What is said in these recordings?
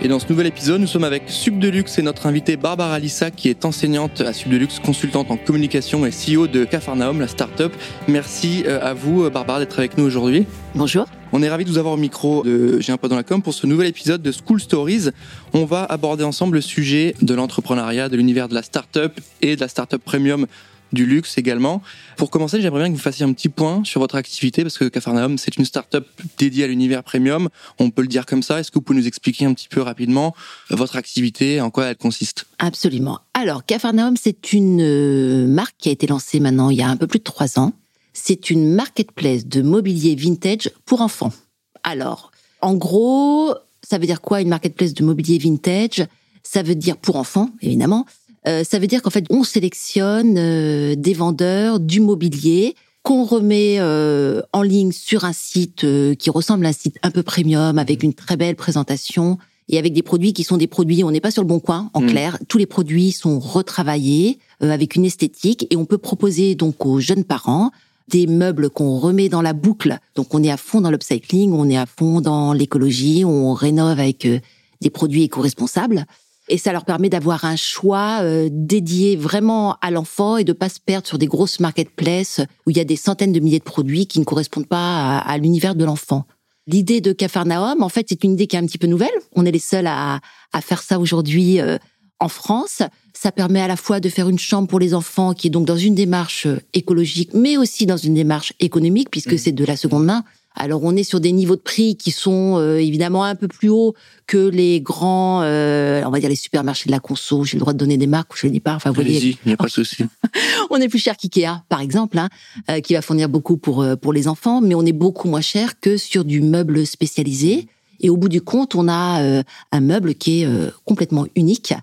Et dans ce nouvel épisode, nous sommes avec Subdeluxe et notre invitée Barbara Lissa qui est enseignante à Subdeluxe, consultante en communication et CEO de Cafarnaum, la start-up. Merci euh, à vous euh, Barbara d'être avec nous aujourd'hui. Bonjour. On est ravis de vous avoir au micro de J'ai un pote dans la com pour ce nouvel épisode de School Stories. On va aborder ensemble le sujet de l'entrepreneuriat, de l'univers de la start-up et de la start-up premium du luxe également. Pour commencer, j'aimerais bien que vous fassiez un petit point sur votre activité parce que Cafarnaum, c'est une start-up dédiée à l'univers premium. On peut le dire comme ça. Est-ce que vous pouvez nous expliquer un petit peu rapidement votre activité, en quoi elle consiste? Absolument. Alors, Cafarnaum, c'est une euh, marque qui a été lancée maintenant il y a un peu plus de trois ans. C'est une marketplace de mobilier vintage pour enfants. Alors, en gros, ça veut dire quoi une marketplace de mobilier vintage? Ça veut dire pour enfants, évidemment. Euh, ça veut dire qu'en fait, on sélectionne euh, des vendeurs du mobilier qu'on remet euh, en ligne sur un site qui ressemble à un site un peu premium avec une très belle présentation et avec des produits qui sont des produits, on n'est pas sur le bon coin, en mm. clair. Tous les produits sont retravaillés avec une esthétique et on peut proposer donc aux jeunes parents des meubles qu'on remet dans la boucle. Donc on est à fond dans l'upcycling, on est à fond dans l'écologie, on rénove avec des produits éco-responsables et ça leur permet d'avoir un choix euh, dédié vraiment à l'enfant et de pas se perdre sur des grosses marketplaces où il y a des centaines de milliers de produits qui ne correspondent pas à, l'univers de l'enfant. L'idée de Cafarnaum, en fait, c'est une idée qui est un petit peu nouvelle. On est les seuls à, à faire ça aujourd'hui euh, en France. Ça permet à la fois de faire une chambre pour les enfants qui est donc dans une démarche euh, écologique, mais aussi dans une démarche économique puisque mmh. c'est de la seconde main. Alors on est sur des niveaux de prix qui sont euh, évidemment un peu plus hauts que les grands, euh, on va dire les supermarchés de la conso. J'ai le droit de donner des marques, je ne dis pas. Enfin, vous voyez, il n'y a pas de souci. on est plus cher qu'Ikea, par exemple, hein, euh, qui va fournir beaucoup pour pour les enfants, mais on est beaucoup moins cher que sur du meuble spécialisé. Et au bout du compte, on a un meuble qui est complètement unique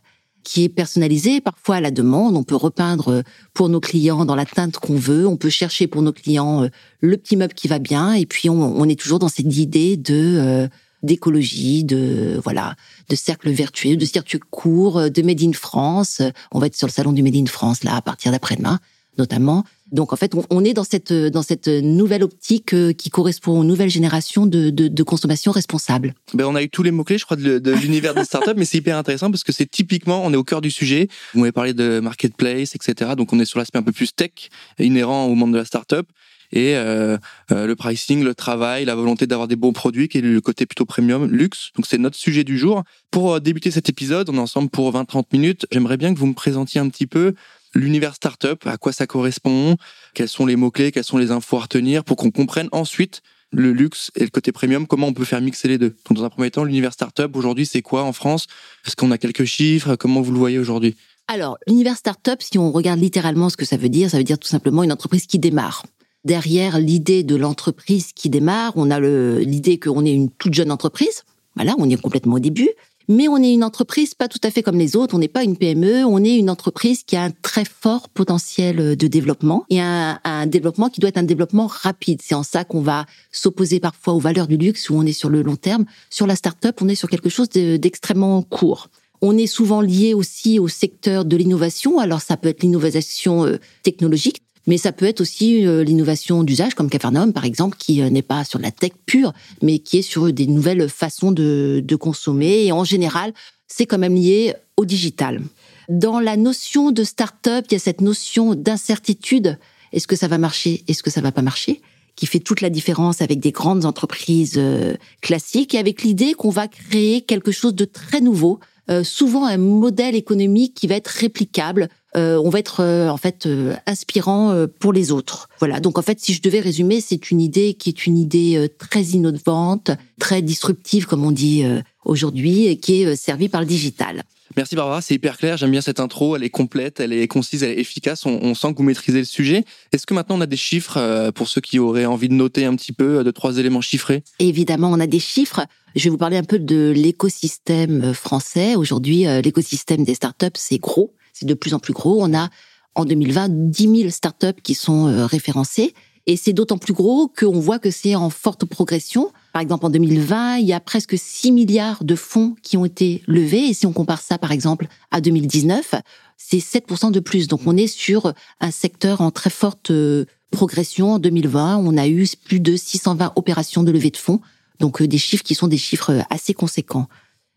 qui est personnalisé parfois à la demande. On peut repeindre euh, pour nos clients dans la teinte qu'on veut. On peut chercher pour nos clients euh, le petit meuble qui va bien. Et puis on, est toujours dans cette idée de euh, d'écologie, de voilà, de cercle vertueux, de circuit court, de Made in France. On va être sur le salon du Made in France là à partir d'après-demain notamment. Donc en fait, on, est dans cette dans cette nouvelle optique euh, qui correspond aux nouvelles générations de, de, consommation responsable. Ben on a eu tous les mots clés, je crois, de, l'univers des startups, mais c'est hyper intéressant parce que c'est typiquement, on est au cœur du sujet. Vous m'avez parlé de marketplace, etc. Donc on est sur l'aspect un peu plus tech, inhérent au monde de la startup et euh, euh, le pricing, le travail, la volonté d'avoir des bons produits, qui est le côté plutôt premium, luxe. Donc c'est notre sujet du jour. Pour débuter cet épisode, on est ensemble pour 20-30 minutes. J'aimerais bien que vous me présentiez un petit peu l'univers startup, à quoi ça correspond, quels sont les mots-clés, quelles sont les infos à retenir pour qu'on comprenne ensuite le luxe et le côté premium, comment on peut faire mixer les deux. Dans un premier temps, l'univers startup, aujourd'hui, c'est quoi en France? Est-ce qu'on a quelques chiffres? Comment vous le voyez aujourd'hui? Alors, l'univers startup, si on regarde littéralement ce que ça veut dire, ça veut dire tout simplement une entreprise qui démarre. Derrière l'idée de l'entreprise qui démarre, on a l'idée qu'on est une toute jeune entreprise. Voilà, on est complètement au début mais on est une entreprise pas tout à fait comme les autres. On n'est pas une PME, on est une entreprise qui a un très fort potentiel de développement et un, un développement qui doit être un développement rapide. C'est en ça qu'on va s'opposer parfois aux valeurs du luxe où on est sur le long terme. Sur la start-up, on est sur quelque chose d'extrêmement court. On est souvent lié aussi au secteur de l'innovation. Alors ça peut être l'innovation euh, technologique, mais ça peut être aussi euh, l'innovation d'usage, comme Cafarnaum par exemple, qui euh, n'est pas sur la tech pure, mais qui est sur des nouvelles façons de, de consommer. Et en général, c'est quand même lié au digital. Dans la notion de start-up, il y a cette notion d'incertitude. Est-ce que ça va marcher? Est-ce que ça va pas marcher? Qui fait toute la différence avec des grandes entreprises euh, classiques et avec l'idée qu'on va créer quelque chose de très nouveau, souvent un modèle économique qui va être réplicable, euh, on va être euh, en fait euh, inspirant pour les autres. Voilà. Donc en fait, si je devais résumer, c'est une idée qui est une idée très innovante, très disruptive, comme on dit aujourd'hui, et qui est servie par le digital. Merci Barbara, c'est hyper clair. J'aime bien cette intro. Elle est complète, elle est concise, elle est efficace. On, sent que vous maîtrisez le sujet. Est-ce que maintenant on a des chiffres pour ceux qui auraient envie de noter un petit peu de trois éléments chiffrés? Évidemment, on a des chiffres. Je vais vous parler un peu de l'écosystème français. Aujourd'hui, l'écosystème des startups, c'est gros c'est de plus en plus gros. On a en 2020 10 000 startups qui sont euh, référencées. Et c'est d'autant plus gros qu'on voit que c'est en forte progression. Par exemple, en 2020, il y a presque 6 milliards de fonds qui ont été levés. Et si on compare ça, par exemple, à 2019, c'est 7% de plus. Donc on est sur un secteur en très forte euh, progression. En 2020, on a eu plus de 620 opérations de levée de fonds. Donc euh, des chiffres qui sont des chiffres assez conséquents.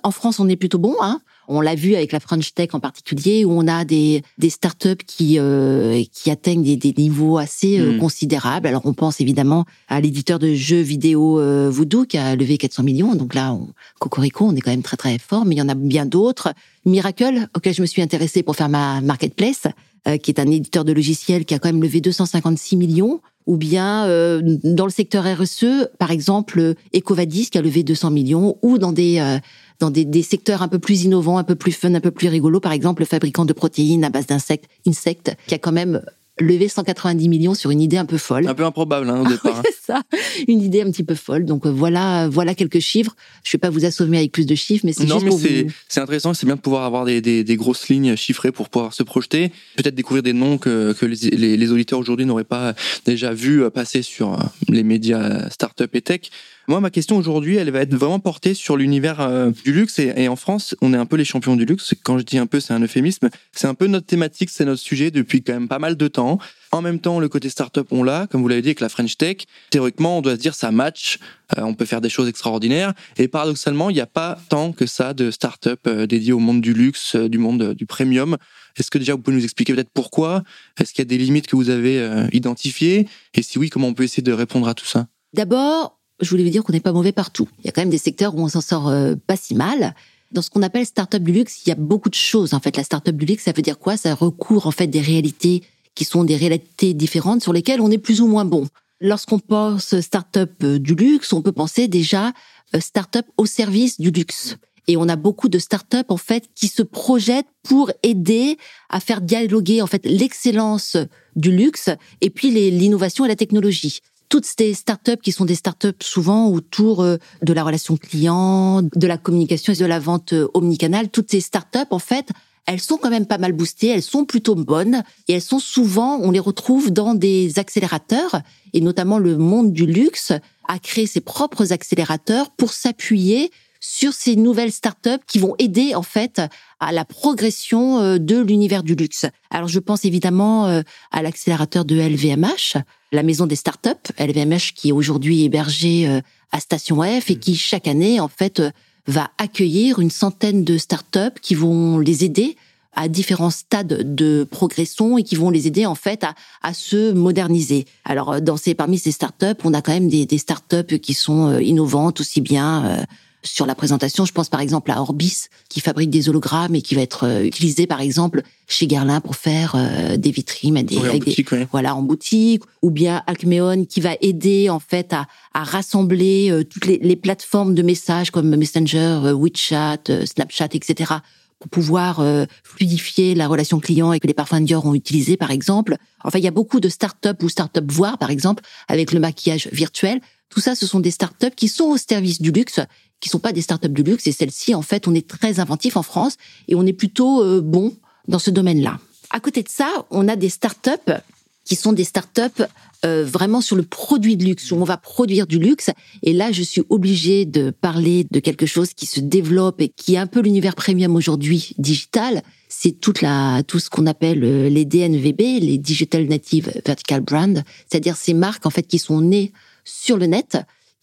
En France, on est plutôt bon. Hein on l'a vu avec la French Tech en particulier, où on a des, des startups qui, euh, qui atteignent des, des niveaux assez euh, hmm. considérables. Alors, on pense évidemment à l'éditeur de jeux vidéo euh, Voodoo qui a levé 400 millions. Donc là, on, Cocorico, on est quand même très très fort, mais il y en a bien d'autres. Miracle, auquel je me suis intéressée pour faire ma marketplace, qui est un éditeur de logiciels qui a quand même levé 256 millions ou bien dans le secteur RSE, par exemple, Ecovadis qui a levé 200 millions, ou dans des dans des, des, secteurs un peu plus innovants, un peu plus fun, un peu plus rigolo. Par exemple, le fabricant de protéines à base d'insectes, Insect, qui a quand même levé 190 millions sur une idée un peu folle. Un peu improbable hein, au départ. Hein. c'est ça, une idée un petit peu folle. Donc euh, voilà, voilà quelques chiffres. Je vais pas vous assommer avec plus de chiffres, mais c'est non, mais c'est c'est intéressant. C'est bien de pouvoir avoir des, des, des, grosses lignes chiffrées pour pouvoir se projeter. Peut-être découvrir des noms que, que les, les, les auditeurs aujourd'hui n'auraient pas déjà vu passer sur euh, les médias start-up et tech. Moi, ma question aujourd'hui, elle va être vraiment portée sur l'univers euh, du luxe. Et, en France, on est un peu les champions du luxe. Quand je dis un peu, c'est un euphémisme. C'est un peu notre thématique, c'est notre sujet depuis quand même pas mal de temps. En même temps, le côté startup, on l'a, comme vous l'avez dit, avec la French Tech. Théoriquement, on doit se dire ça match, euh, on peut faire des choses extraordinaires. Et paradoxalement, il n'y a pas tant que ça de startup euh, dédiées au monde du luxe, du monde du premium. Est-ce que déjà vous pouvez nous expliquer peut-être pourquoi? Est-ce qu'il y a des limites que vous avez identifiées? Et si oui, comment on peut essayer de répondre à tout ça? D'abord, je voulais vous dire qu'on n'est pas mauvais partout. Il y a quand même des secteurs où on s'en sort euh, pas si mal. Dans ce qu'on appelle start-up du luxe, il y a beaucoup de choses. En fait, la start-up du luxe, ça veut dire quoi? Ça recourt en fait des réalités qui sont des réalités différentes sur lesquelles on est plus ou moins bon. Lorsqu'on pense start-up euh, du luxe, on peut penser déjà euh, start-up au service du luxe. Et on a beaucoup de start-up en fait qui se projettent pour aider à faire dialoguer en fait l'excellence du luxe et puis l'innovation et la technologie toutes ces startups qui sont des startups souvent autour euh, de la relation client, de la communication et de la vente omnicanale, toutes ces startups, en fait, elles sont quand même pas mal boostées, elles sont plutôt bonnes et elles sont souvent, on les retrouve dans des accélérateurs et notamment le monde du luxe a créé ses propres accélérateurs pour s'appuyer sur ces nouvelles startups qui vont aider en fait à la progression euh, de l'univers du luxe. Alors je pense évidemment à l'accélérateur de LVMH la maison des startups, LVMH, qui est aujourd'hui hébergée euh, à Station F et mm. qui chaque année, en fait, euh, va accueillir une centaine de startups qui vont les aider à différents stades de progression et qui vont les aider en fait à, à se moderniser. Alors euh, dans ces parmi ces startups, on a quand même des, des startups qui sont innovantes aussi bien sur la présentation. Je pense par exemple à Orbis qui fabrique des hologrammes et qui va être euh, utilisé par exemple chez Guerlain pour faire euh, des vitrines, des, en boutique, voilà en boutique, ou bien Alcmeon qui va aider en fait à, à rassembler euh, toutes les, les, plateformes de messages comme Messenger, WeChat, Snapchat, etc pour pouvoir fluidifier la relation client et que les parfums Dior ont utilisé, par exemple. Enfin, il y a beaucoup de start-up ou start-up voire, par exemple, avec le maquillage virtuel. Tout ça, ce sont des start-up qui sont au service du luxe qui sont pas des startups du luxe. Et celles-ci, en fait, on est très inventif en France et on est plutôt euh, bon dans ce domaine-là. À côté de ça, on a des startups qui sont des startups euh, vraiment sur le produit de luxe, où on va produire du luxe. Et là, je suis obligée de parler de quelque chose qui se développe et qui est un peu l'univers premium aujourd'hui digital. C'est toute la, tout ce qu'on appelle euh, les DNVB, les Digital Native Vertical Brand, c'est-à-dire ces marques en fait qui sont nées sur le net,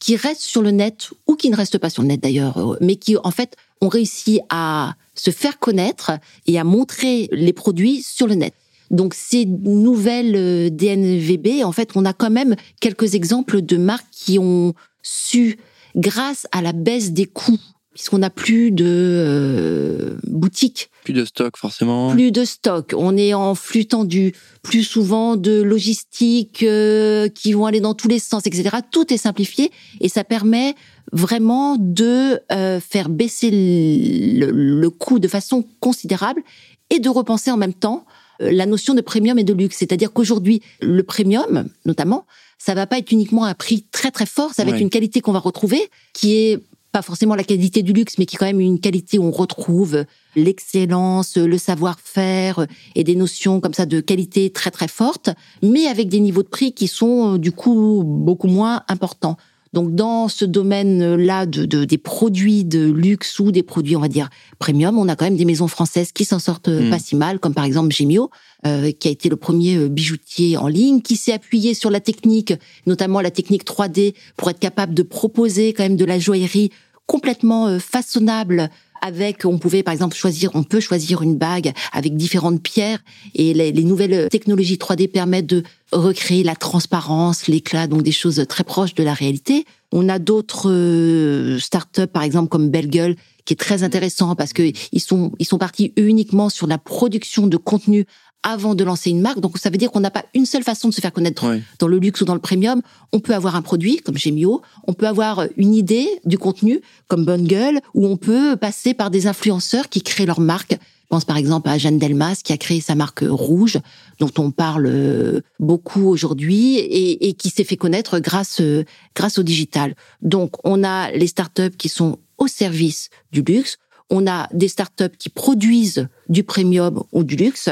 qui restent sur le net ou qui ne restent pas sur le net d'ailleurs, euh, mais qui en fait ont réussi à se faire connaître et à montrer les produits sur le net. Donc ces nouvelles euh, DNVB, en fait, on a quand même quelques exemples de marques qui ont su, grâce à la baisse des coûts puisqu'on n'a plus de euh, boutiques. Plus de stock forcément. Plus de stock. On est en flux tendu. Plus souvent de logistique euh, qui vont aller dans tous les sens, etc. Tout est simplifié et ça permet vraiment de euh, faire baisser le, le, coût de façon considérable et de repenser en même temps la notion de premium et de luxe. C'est-à-dire qu'aujourd'hui, le premium, notamment, ça va pas être uniquement un prix très très fort, ça va être une qualité qu'on va retrouver qui est pas forcément la qualité du luxe, mais qui est quand même une qualité où on retrouve l'excellence, le savoir-faire et des notions comme ça de qualité très très fortes, mais avec des niveaux de prix qui sont du coup beaucoup moins importants. Donc dans ce domaine-là de, des produits de luxe ou des produits, on va dire, premium, on a quand même des maisons françaises qui s'en sortent hmm. pas si mal, comme par exemple Gemio, euh, qui a été le premier euh, bijoutier en ligne, qui s'est appuyé sur la technique, notamment la technique 3D, pour être capable de proposer quand même de la joaillerie complètement euh, façonnable avec, on pouvait par exemple choisir, on peut choisir une bague avec différentes pierres et les, nouvelles technologies 3D permettent de recréer la transparence, l'éclat, donc des choses très proches de la réalité. On a d'autres euh, startups, par exemple comme Belgueule, qui est très intéressant parce que ils sont ils sont partis uniquement sur la production de contenu avant de lancer une marque. Donc ça veut dire qu'on n'a pas une seule façon de se faire connaître dans le luxe ou dans le premium. On peut avoir un produit comme Gemio, on peut avoir une idée du contenu comme Bonne Gueule, ou on peut passer par des influenceurs qui créent leur marque. Je pense par exemple à Jeanne Delmas qui a créé sa marque Rouge, dont on parle euh, beaucoup aujourd'hui et, et, qui s'est fait connaître grâce euh, grâce au digital. Donc on a les startups qui sont au service du luxe, on a des startups qui produisent du premium ou du luxe,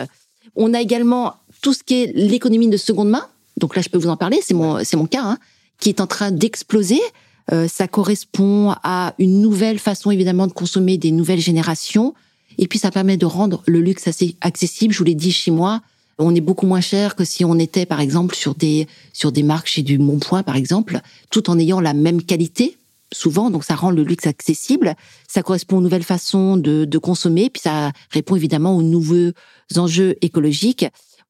on a également tout ce qui est l'économie de seconde main. Donc là, je peux vous en parler, c'est mon, c'est mon cas, hein, qui est en train d'exploser. Euh, ça correspond à une nouvelle façon, évidemment, de consommer des nouvelles générations. Et puis, ça permet de rendre le luxe assez accessible. Je vous l'ai dit, chez moi, on est beaucoup moins cher que si on était, par exemple, sur des, sur des marques chez du Montpoint, par exemple, tout en ayant la même qualité souvent, donc ça rend le luxe accessible. Ça correspond aux nouvelles façons de, de consommer, puis ça répond évidemment aux nouveaux enjeux écologiques.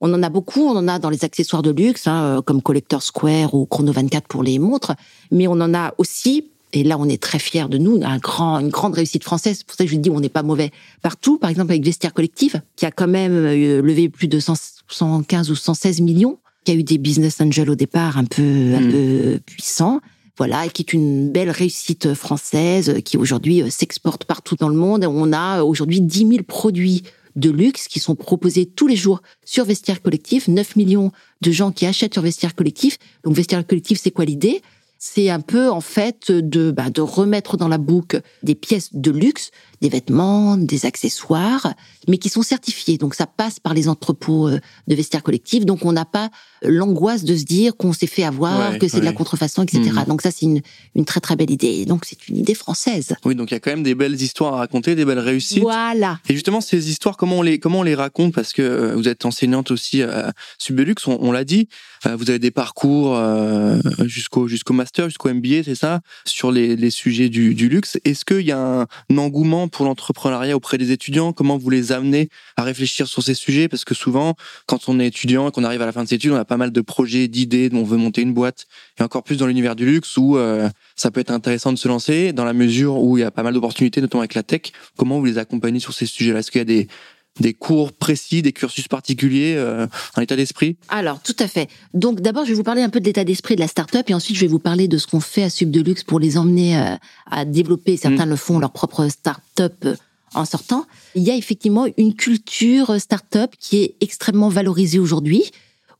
On en a beaucoup, on en a dans les accessoires de luxe, hein, euh, comme Collector Square ou Chrono 24 pour les montres, mais on en a aussi, et là on est très fiers de nous, un grand, une grande réussite française, c'est pour ça que je dis on n'est pas mauvais partout, par exemple avec Vestiaire Collectif, qui a quand même euh, levé plus de 115 ou 116 millions, qui a eu des business angels au départ un peu, un mmh. peu puissants, voilà, qui est une belle réussite française, qui aujourd'hui euh, s'exporte partout dans le monde. On a aujourd'hui 10 000 produits de luxe qui sont proposés tous les jours sur Vestiaire Collectif. 9 millions de gens qui achètent sur Vestiaire Collectif. Donc Vestiaire Collectif, c'est quoi l'idée? C'est un peu en fait de bah, de remettre dans la boucle des pièces de luxe, des vêtements, des accessoires, mais qui sont certifiés. Donc ça passe par les entrepôts euh, de vestiaires collectifs. Donc on n'a pas l'angoisse de se dire qu'on s'est fait avoir, que c'est de la contrefaçon, etc. Mhm. Donc ça c'est une, une très très belle idée. Donc c'est une idée française. Oui, donc il y a quand même des belles histoires à raconter, des belles réussites. Voilà. Et justement ces histoires, comment on les comment on les raconte? Parce que euh, vous êtes enseignante aussi à Subbelux, on, on l'a dit. Euh, vous avez des parcours jusqu'au jusqu'au master, jusqu'au MBA, c'est ça, sur les, les sujets du, du luxe. Est-ce qu'il y a un engouement pour l'entrepreneuriat auprès des étudiants? Comment vous les amenez à réfléchir sur ces sujets? Parce que souvent, quand on est étudiant et qu'on arrive à la fin de ses études, on a pas mal de projets, d'idées, on veut monter une boîte. Et encore plus dans l'univers du luxe où euh, ça peut être intéressant de se lancer dans la mesure où il y a pas mal d'opportunités, notamment avec la tech. Comment vous les accompagnez sur ces sujets-là? Est-ce qu'il y a des, des cours précis, des cursus particuliers, euh, un état d'esprit? Alors, tout à fait. Donc, d'abord, je vais vous parler un peu de l'état d'esprit de la start-up et ensuite, je vais vous parler de ce qu'on fait à Sub Deluxe pour les emmener euh, à développer. Certains mmh. le font, leur propre start-up euh, en sortant. Il y a effectivement une culture start-up qui est extrêmement valorisée aujourd'hui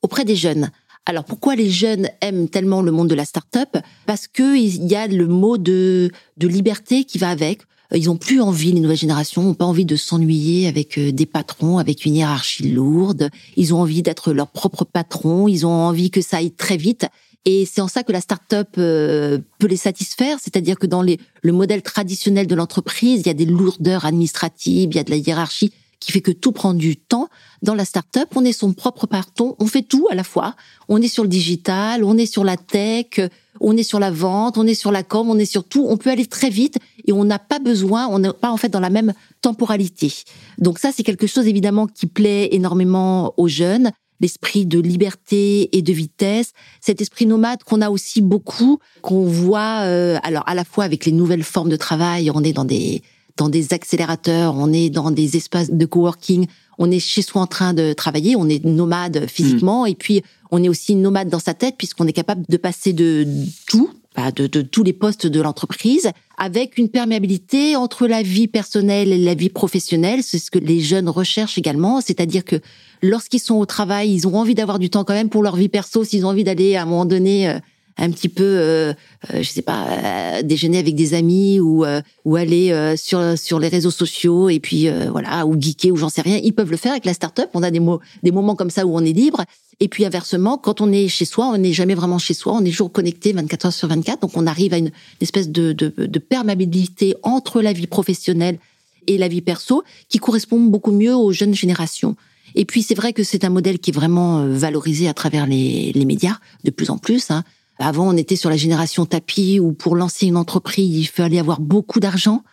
auprès des jeunes. Alors pourquoi les jeunes aiment tellement le monde de la start-up? Parce que il y a le mot de, de liberté qui va avec. Euh, ils ont plus envie, les nouvelles générations ont pas envie de s'ennuyer avec euh, des patrons, avec une hiérarchie lourde. Ils ont envie d'être leur propre patron. Ils ont envie que ça aille très vite. Et c'est en ça que la start-up euh, peut les satisfaire, c'est-à-dire que dans les, le modèle traditionnel de l'entreprise, il y a des lourdeurs administratives, il y a de la hiérarchie qui fait que tout prend du temps. Dans la start-up, on est son propre patron, on fait tout à la fois. On est sur le digital, on est sur la tech, on est sur la vente, on est sur la com, on est sur tout. On peut aller très vite et on n'a pas besoin, on n'est pas en fait dans la même temporalité. Donc ça, c'est quelque chose évidemment qui plaît énormément aux jeunes. L'esprit de liberté et de vitesse, cet esprit nomade qu'on a aussi beaucoup, qu'on voit euh, alors à la fois avec les nouvelles formes de travail, on est dans des dans des accélérateurs, on est dans des espaces de coworking, on est chez soi en train de travailler, on est nomade physiquement, mm. et puis on est aussi nomade dans sa tête puisqu'on est capable de passer de tout, de, de tous les postes de l'entreprise, avec une perméabilité entre la vie personnelle et la vie professionnelle. C'est ce que les jeunes recherchent également, c'est-à-dire que lorsqu'ils sont au travail, ils ont envie d'avoir du temps quand même pour leur vie perso, s'ils ont envie d'aller à un moment donné euh, un petit peu, euh, euh, je sais pas, euh, déjeuner avec des amis ou ou aller sur sur les réseaux sociaux et puis voilà ou geeker ou j'en sais rien, ils peuvent le faire avec la start-up. On a des mots, des moments comme ça où on est libre. Et puis inversement, quand on est chez soi, on n'est jamais vraiment chez soi, on est toujours connecté 24 heures sur 24. Donc on arrive à une, espèce de, de, de perméabilité entre la vie professionnelle et la vie perso qui correspond beaucoup mieux aux jeunes générations. Et puis c'est vrai que c'est un modèle qui est vraiment valorisé à travers les, les médias de plus en plus. Hein. Avant, on était sur la génération tapis où pour lancer une entreprise, il fallait avoir beaucoup d'argent,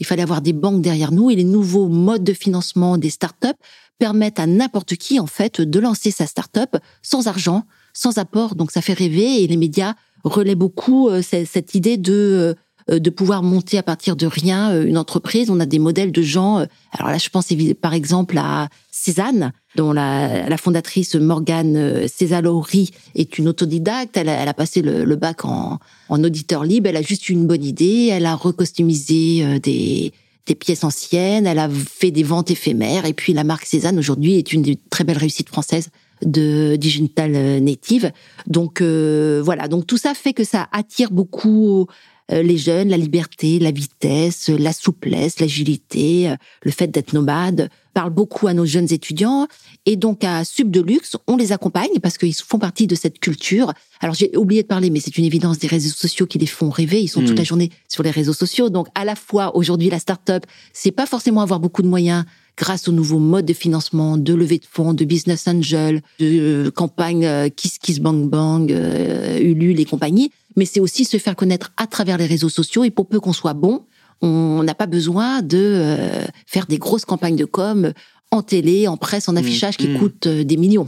il fallait avoir des banques derrière nous et les nouveaux modes de financement des startups permettent à n'importe qui, en fait, de lancer sa startup sans argent, sans apport. Donc, ça fait rêver et les médias relaient beaucoup euh, cette idée de euh, de pouvoir monter à partir de rien euh, une entreprise. On a des modèles de gens. Alors là, je pense par exemple à Cézanne, dont la, fondatrice Morgane Césalori est une autodidacte. Elle a, passé le, bac en, auditeur libre. Elle a juste eu une bonne idée. Elle a recostymisé des, des pièces anciennes. Elle a fait des ventes éphémères. Et puis la marque Cézanne aujourd'hui est une des très belles réussites françaises de digital native. Donc voilà, donc tout ça fait que ça attire beaucoup euh, les jeunes, la liberté, la vitesse, la souplesse, l'agilité, euh, le fait d'être nomade parle beaucoup à nos jeunes étudiants. Et donc à Sub de Luxe, on les accompagne parce qu'ils font partie de cette culture. Alors j'ai oublié de parler, mais c'est une évidence des réseaux sociaux qui les font rêver. Ils sont toute la hmm. journée sur les réseaux sociaux. Donc à la fois aujourd'hui la start-up, c'est pas forcément avoir beaucoup de moyens grâce aux nouveaux modes de financement, de levée de fonds, de business angel, de euh, campagne Kiss Kiss Bang Bang, Ulule et compagnie mais c'est aussi se faire connaître à travers les réseaux sociaux. Et pour peu qu'on soit bon, on n'a pas besoin de euh, faire des grosses campagnes de com en télé, en presse, en mmh, affichage qui mmh. coûtent euh, des millions.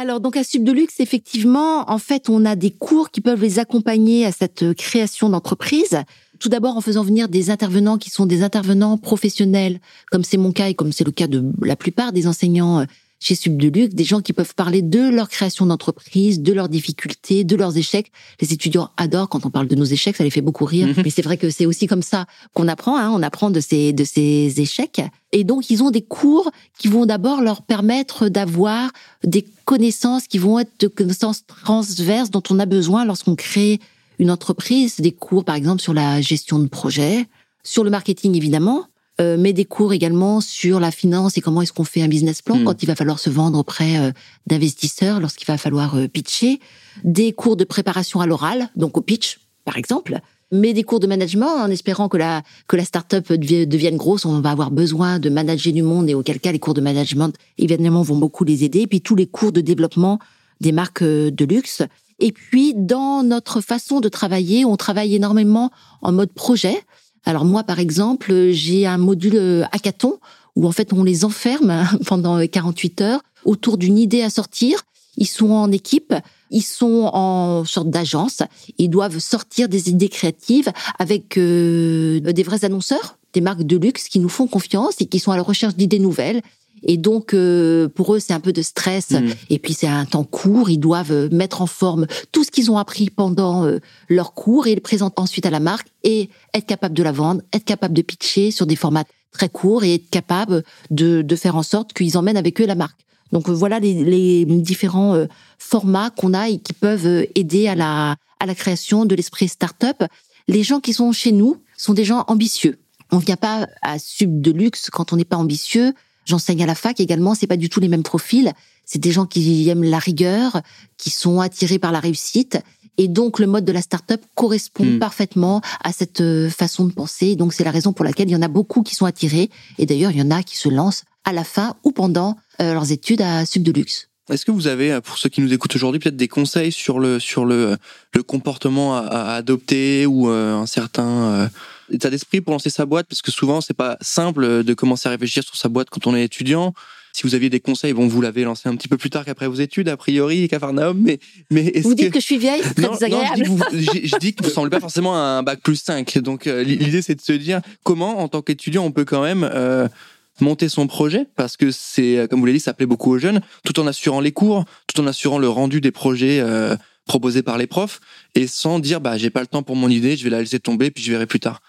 Alors donc à Sub effectivement, en fait, on a des cours qui peuvent les accompagner à cette création d'entreprise. Tout d'abord en faisant venir des intervenants qui sont des intervenants professionnels, comme c'est mon cas et comme c'est le cas de la plupart des enseignants euh, chez Subdeluxe, des gens qui peuvent parler de leur création d'entreprise, de leurs difficultés, de leurs échecs. Les étudiants adorent quand on parle de nos échecs, ça les fait beaucoup rire. Mhm. Mais c'est vrai que c'est aussi comme ça qu'on apprend, hein, on apprend de ces, de ces échecs. Et donc, ils ont des cours qui vont d'abord leur permettre d'avoir des connaissances qui vont être de connaissances transverses dont on a besoin lorsqu'on crée une entreprise. Des cours, par exemple, sur la gestion de projet, sur le marketing, évidemment, euh, mais des cours également sur la finance et comment est-ce qu'on fait un business plan hmm. quand il va falloir se vendre auprès euh, d'investisseurs, lorsqu'il va falloir euh, pitcher, des cours de préparation à l'oral, donc au pitch par exemple, mais des cours de management en espérant que la que la startup devienne grosse, on va avoir besoin de manager du monde et auquel cas les cours de management évidemment vont beaucoup les aider, et puis tous les cours de développement des marques de luxe. Et puis dans notre façon de travailler, on travaille énormément en mode projet. Alors moi, par exemple, j'ai un module euh, hackathon où en fait on les enferme pendant 48 heures autour d'une idée à sortir. Ils sont en équipe, ils sont en sorte d'agence, ils doivent sortir des idées créatives avec euh, des vrais annonceurs, des marques de luxe qui nous font confiance et qui sont à la recherche d'idées nouvelles et donc, euh, pour eux, c'est un peu de stress. Mm. Et puis, c'est un temps court. Ils doivent euh, mettre en forme tout ce qu'ils ont appris pendant euh, leur cours et le présenter ensuite à la marque et être capable de la vendre, être capable de pitcher sur des formats très courts et être capable de, de faire en sorte qu'ils emmènent avec eux la marque. Donc, voilà les, les différents formats qu'on a et qui peuvent aider à la, à la création de l'esprit start-up. Les gens qui sont chez nous sont des gens ambitieux. On vient pas à sub de luxe quand on n'est pas ambitieux. J'enseigne à la fac également, c'est pas du tout les mêmes profils. C'est des gens qui aiment la rigueur, qui sont attirés par la réussite. Et donc, le mode de la start-up correspond hmm. parfaitement à cette euh, façon de penser. Donc, c'est la raison pour laquelle il y en a beaucoup qui sont attirés. Et d'ailleurs, il y en a qui se lancent à la fin ou pendant euh, leurs études à Sub de Luxe. Est-ce que vous avez, pour ceux qui nous écoutent aujourd'hui, peut-être des conseils sur le sur le, le comportement à, adopter ou euh, un certain état d'esprit pour lancer sa boîte? Parce que souvent, c'est pas simple de commencer à réfléchir sur sa boîte quand on est étudiant. Si vous aviez des conseils, bon, vous l'avez lancé un petit peu plus tard qu'après vos études, a priori, Cafarnaum, mais, mais est-ce Vous dites que... je suis vieille, très non, désagréable. Non, je, dis que vous, ne semblez pas forcément à un bac plus 5. Donc, euh, l'idée, c'est de se dire comment, en tant qu'étudiant, on peut quand même euh, monter son projet, parce que c'est, comme vous l'avez dit, ça plaît beaucoup aux jeunes, tout en assurant les cours, tout en assurant le rendu des projets euh, proposés par les profs, et sans dire, bah, j'ai pas le temps pour mon idée, je vais la laisser tomber, puis je verrai plus tard.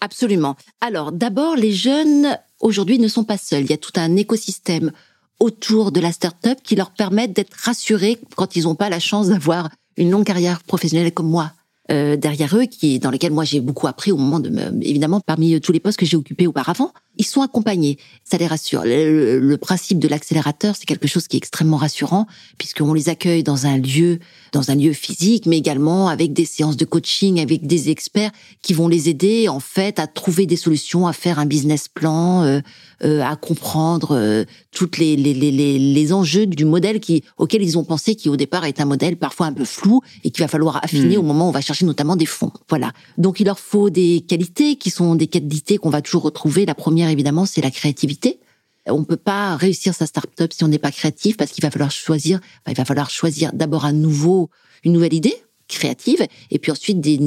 Absolument. Alors d'abord, les jeunes aujourd'hui ne sont pas seuls. Il y a tout un écosystème autour de la start-up qui leur permettent d'être rassurés quand ils n'ont pas la chance d'avoir une longue carrière professionnelle comme moi euh, derrière eux, qui dans lesquels moi j'ai beaucoup appris au moment de, me, évidemment, parmi tous les postes que j'ai occupés auparavant, ils sont accompagnés. Ça les rassure. Le, principe de l'accélérateur, c'est quelque chose qui est extrêmement rassurant, puisqu'on les accueille dans un lieu, dans un lieu physique, mais également avec des séances de coaching, avec des experts qui vont les aider en fait à trouver des solutions, à faire un business plan, euh, euh, à comprendre euh, toutes les, les, les, les, enjeux du modèle qui auquel ils ont pensé, qui au départ est un modèle parfois un peu flou et qu'il va falloir affiner hmm. au moment où on va chercher notamment des fonds. Voilà. Donc il leur faut des qualités qui sont des qualités qu'on va toujours retrouver. La première évidemment, c'est la créativité. On ne peut pas réussir sa start-up si on n'est pas créatif parce qu'il va falloir choisir, il va falloir choisir d'abord un nouveau, une nouvelle idée créative et puis ensuite des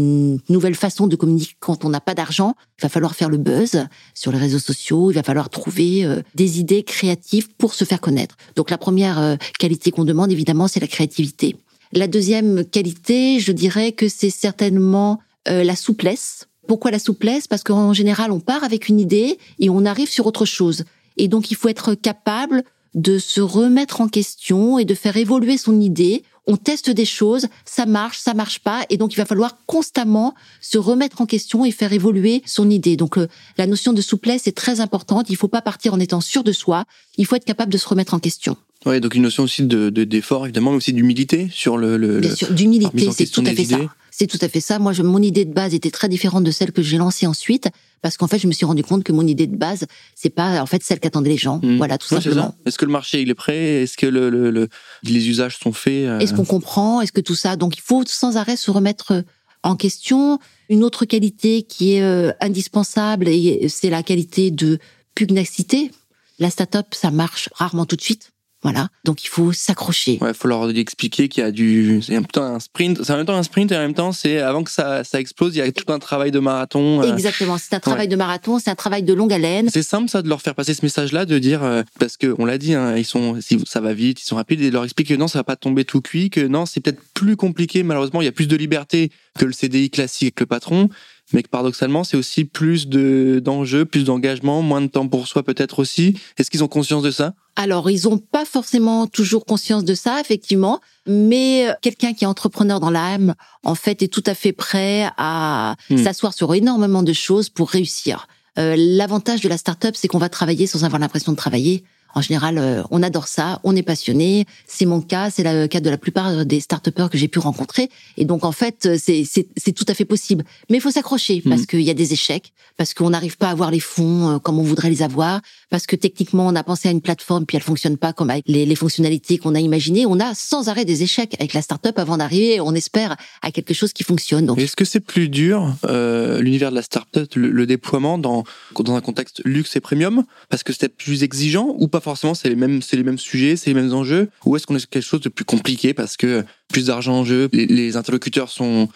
nouvelles façons de communiquer quand on n'a pas d'argent. Il va falloir faire le buzz sur les réseaux sociaux, il va falloir trouver euh, des idées créatives pour se faire connaître. Donc la première euh, qualité qu'on demande évidemment, c'est la créativité. La deuxième qualité, je dirais que c'est certainement euh, la souplesse pourquoi la souplesse? Parce qu'en général, on part avec une idée et on arrive sur autre chose. Et donc, il faut être capable de se remettre en question et de faire évoluer son idée. On teste des choses, ça marche, ça marche pas, et donc il va falloir constamment se remettre en question et faire évoluer son idée. Donc euh, la notion de souplesse est très importante. Il faut pas partir en étant sûr de soi. Il faut être capable de se remettre en question. Oui, donc une notion aussi de d'effort évidemment, mais aussi d'humilité sur le. le Bien sûr, d'humilité, c'est tout à fait ça. C'est tout à fait ça. Moi, je, mon idée de base était très différente de celle que j'ai lancée ensuite, parce qu'en fait, je me suis rendu compte que mon idée de base, c'est pas en fait celle qu'attendaient les gens. Hmm. Voilà, tout simplement. Est-ce que le marché il est prêt? Est-ce que le, le, les usages sont faits euh? Est-ce qu'on comprend? Est-ce que tout ça? Donc, il faut sans arrêt se remettre en question. Une autre qualité qui est euh, indispensable, c'est la qualité de pugnacité. La start-up, ça marche rarement tout de suite. Voilà. Donc il faut s'accrocher. Ouais, il faut leur expliquer qu'il y a du, c'est en même temps un sprint, c'est en même temps un sprint et en même temps c'est avant que ça, ça explose, il y a tout un travail de marathon. Euh. Exactement. C'est un travail de marathon, c'est un travail de longue haleine. C'est simple ça de leur faire passer ce message-là, de dire euh, parce que on l'a dit, hein, ils sont, si ça va vite, ils sont rapides, et de leur expliquer que non, ça va pas tomber tout cuit, que non, c'est peut-être plus compliqué. Malheureusement, il y a plus de liberté que le CDI classique avec le patron mais que paradoxalement, c'est aussi plus de d'enjeux, plus d'engagement, moins de temps pour soi peut-être aussi. Est-ce qu'ils ont conscience de ça? Alors, ils n'ont pas forcément toujours conscience de ça, effectivement, mais quelqu'un qui est entrepreneur dans l'âme, en fait, est tout à fait prêt à hmm. s'asseoir sur énormément de choses pour réussir. Euh, L'avantage de la start-up, c'est qu'on va travailler sans avoir l'impression de travailler. En général, euh, on adore ça, on est passionné. C'est mon cas, c'est le cas de la plupart des start que j'ai pu rencontrer. Et donc, en fait, c'est tout à fait possible. Mais il faut s'accrocher parce mm. qu'il y a des échecs, parce qu'on n'arrive pas à avoir les fonds euh, comme on voudrait les avoir, parce que techniquement, on a pensé à une plateforme puis elle fonctionne pas comme avec les, fonctionnalités qu'on a imaginées. On a sans arrêt des échecs avec la start-up avant d'arriver, on espère, à quelque chose qui fonctionne. Est-ce que c'est plus dur, euh, l'univers de la start-up, le, déploiement dans, dans un contexte luxe et premium, parce que c'était plus exigeant ou pas forcément c'est les mêmes, c'est les mêmes sujets, c'est les mêmes enjeux, ou est-ce qu'on est quelque chose de plus compliqué parce que plus d'argent en jeu, les, interlocuteurs sont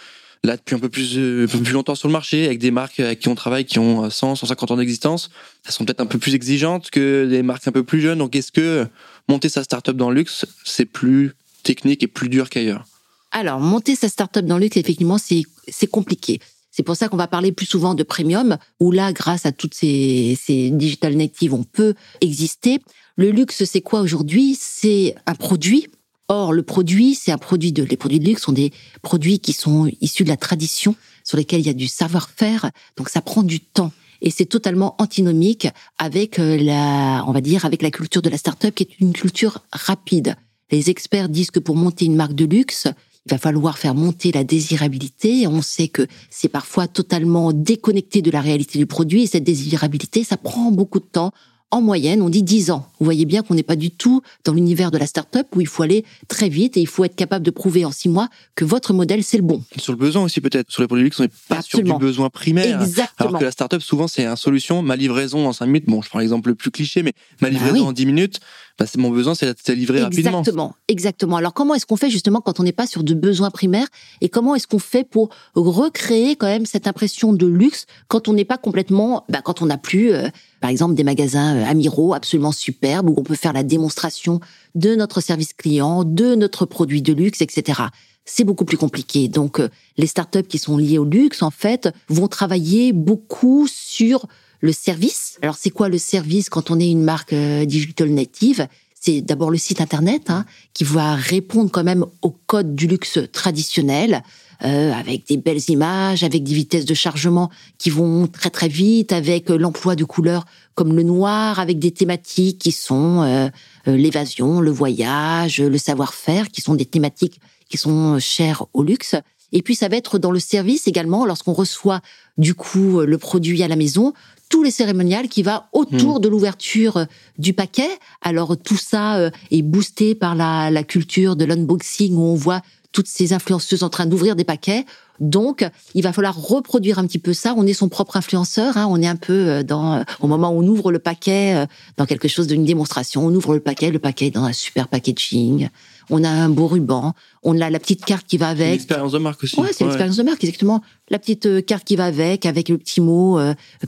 là depuis un peu plus, euh, plus longtemps sur le marché, avec des marques avec qui on travaille qui ont 100, 150 ans d'existence, elles sont peut-être un peu plus exigeantes que des marques un peu plus jeunes. Donc est-ce que monter sa startup dans le luxe, c'est plus technique et plus dur qu'ailleurs? Alors monter sa startup dans le luxe, effectivement, c'est c'est compliqué. C'est pour ça qu'on va parler plus souvent de premium, où là, grâce à toutes ces, digital natives, on peut exister. Le luxe, c'est quoi aujourd'hui? C'est un produit. Or, le produit, c'est un produit de. Les produits de luxe sont des produits qui sont issus de la tradition, sur lesquels il y a du savoir-faire. Donc, ça prend du temps et c'est totalement antinomique avec euh, la, on va dire, avec la culture de la start-up qui est une culture rapide. Les experts disent que pour monter une marque de luxe, il va falloir faire monter la désirabilité. On sait que c'est parfois totalement déconnecté de la réalité du produit et cette désirabilité, ça prend beaucoup de temps en moyenne, on dit 10 ans. Vous voyez bien qu'on n'est pas du tout dans l'univers de la start-up où il faut aller très vite et il faut être capable de prouver en 6 mois que votre modèle, c'est le bon. Sur le besoin aussi, peut-être. Sur les produits luxe, on n'est pas sur du besoin primaire. Exactement. Alors que la start-up, souvent, c'est une solution. Ma livraison en 5 minutes. Bon, je prends l'exemple le plus cliché, mais ma bah livraison en 10 minutes, bah, c'est mon besoin, c'est de livrer rapidement. Exactement. Exactement. Alors, comment est-ce qu'on fait justement quand on n'est pas sur de besoins primaires et comment est-ce qu'on fait pour recréer quand même cette impression de luxe quand on n'est pas complètement, bah, quand on n'a plus, euh, par exemple, des magasins euh, amiraux absolument superbes où on peut faire la démonstration de notre service client, de notre produit de luxe, etc. C'est beaucoup plus compliqué. Donc, euh, les startups qui sont liées au luxe, en fait, vont travailler beaucoup sur le service. Alors, c'est quoi le service quand on est une marque euh, digital native? C'est d'abord le site internet hein, qui va répondre quand même au code du luxe traditionnel, euh, avec des belles images, avec des vitesses de chargement qui vont très très vite, avec euh, l'emploi de couleurs comme le noir, avec des thématiques qui sont euh, l'évasion, le voyage, le savoir-faire, qui sont des thématiques qui sont chères au luxe. Et puis ça va être dans le service également, lorsqu'on reçoit du coup le produit à la maison, tous les cérémonials qui va autour hmm. de l'ouverture du paquet. Alors tout ça est boosté par la, la culture de l'unboxing où on voit toutes ces influenceuses en train d'ouvrir des paquets. Donc, il va falloir reproduire un petit peu ça. On est son propre influenceur. Hein. On est un peu euh, dans euh, au moment où on ouvre le paquet euh, dans quelque chose d'une démonstration. On ouvre le paquet, le paquet est dans un super packaging. On a un beau ruban. On a la petite carte qui va avec. L'expérience de marque aussi. Ouais, c'est l'expérience de marque exactement. La petite carte qui va avec, avec le petit mot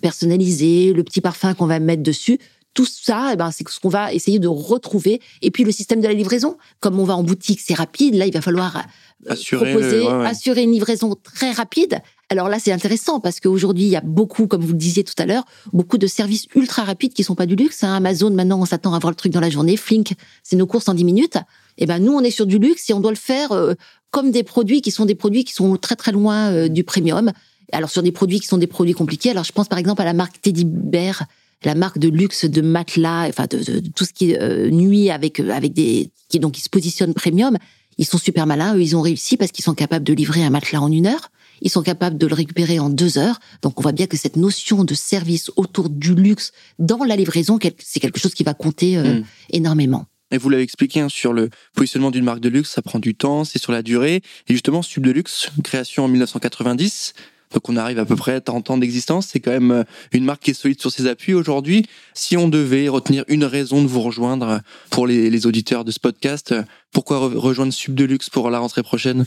personnalisé, le petit parfum qu'on va mettre dessus tout ça, eh ben, c'est ce qu'on va essayer de retrouver. Et puis le système de la livraison, comme on va en boutique, c'est rapide. Là, il va falloir euh, assurer proposer, assurer une livraison très rapide. Alors là, c'est intéressant parce qu'aujourd'hui, il y a beaucoup, comme vous le disiez tout à l'heure, beaucoup de services ultra rapides qui sont pas du luxe. Hein. Amazon, maintenant, on s'attend à voir le truc dans la journée. Flink, c'est nos courses en 10 minutes. Et eh ben nous, on est sur du luxe et on doit le faire euh, comme des produits qui sont des produits qui sont très très loin euh, du premium. Alors sur des produits qui sont des produits compliqués. Alors je pense par exemple à la marque Teddy Bear la marque de luxe de matelas, enfin de, tout ce qui euh, nuit avec euh, avec des qui donc ils se positionnent premium. Ils sont super malins. Eux, ils ont réussi parce qu'ils sont capables de livrer un matelas en une heure. Ils sont capables de le récupérer en deux heures. Donc, on voit bien que cette notion de service autour du luxe dans la livraison, c'est quelque chose qui va compter euh, hmm. énormément. Et vous l'avez expliqué hein, sur le positionnement d'une marque de luxe, ça prend du temps, c'est sur la durée. Et justement, Sub de Luxe, création en 1990, donc on arrive à peu près à 30 ans d'existence. C'est quand même euh, une marque qui est solide sur ses appuis aujourd'hui. Si on devait retenir une raison de vous rejoindre pour les, auditeurs de ce podcast, pourquoi rejoindre Sub Deluxe pour la rentrée prochaine?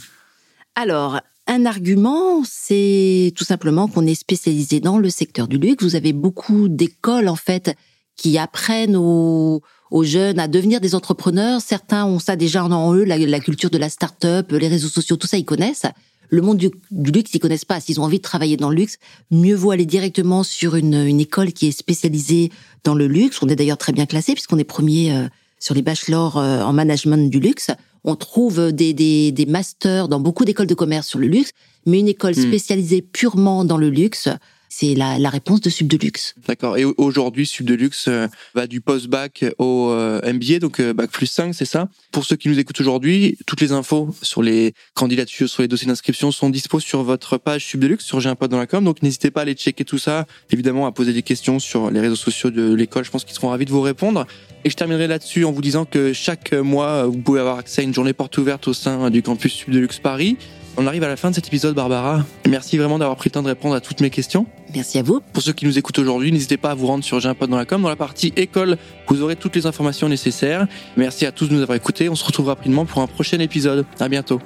Alors, un argument, c'est tout simplement qu'on est spécialisé dans le secteur du luxe. Vous avez beaucoup d'écoles en fait qui apprennent aux, jeunes à devenir des entrepreneurs. Certains ont ça déjà en eux, la, la culture de la start-up, les réseaux sociaux, tout ça, ils connaissent le monde du, luxe, ils connaissent pas. S'ils ont envie de travailler dans le luxe, mieux vaut aller directement sur une, une école qui est spécialisée dans le luxe. On est d'ailleurs très bien classé puisqu'on est premier euh, sur les bachelors euh, en management du luxe. On trouve des, des, des masters dans beaucoup d'écoles de commerce sur le luxe, mais une école hmm. spécialisée purement dans le luxe, c'est la, réponse de Sub Deluxe. D'accord. Et aujourd'hui, Sub Deluxe euh, va du post-bac au euh, MBA, donc euh, bac plus 5, c'est ça? Pour ceux qui nous écoutent aujourd'hui, toutes les infos sur les candidatures, sur les dossiers d'inscription sont dispo sur votre page Sub Deluxe, sur J'ai un pote dans la com. Donc n'hésitez pas à aller checker tout ça. Évidemment, à poser des questions sur les réseaux sociaux de l'école. Je pense qu'ils seront ravis de vous répondre. Et je terminerai là-dessus en vous disant que chaque mois, vous pouvez avoir accès à une journée porte ouverte au sein du campus Sub Deluxe Paris. On arrive à la fin de cet épisode, Barbara. Merci vraiment d'avoir pris le temps de répondre à toutes mes questions. Merci à vous. Pour ceux qui nous écoutent aujourd'hui, n'hésitez pas à vous rendre sur J'ai un pote dans la com. Dans la partie école, vous aurez toutes les informations nécessaires. Merci à tous de nous avoir écoutés. On se retrouve rapidement pour un prochain épisode. À bientôt.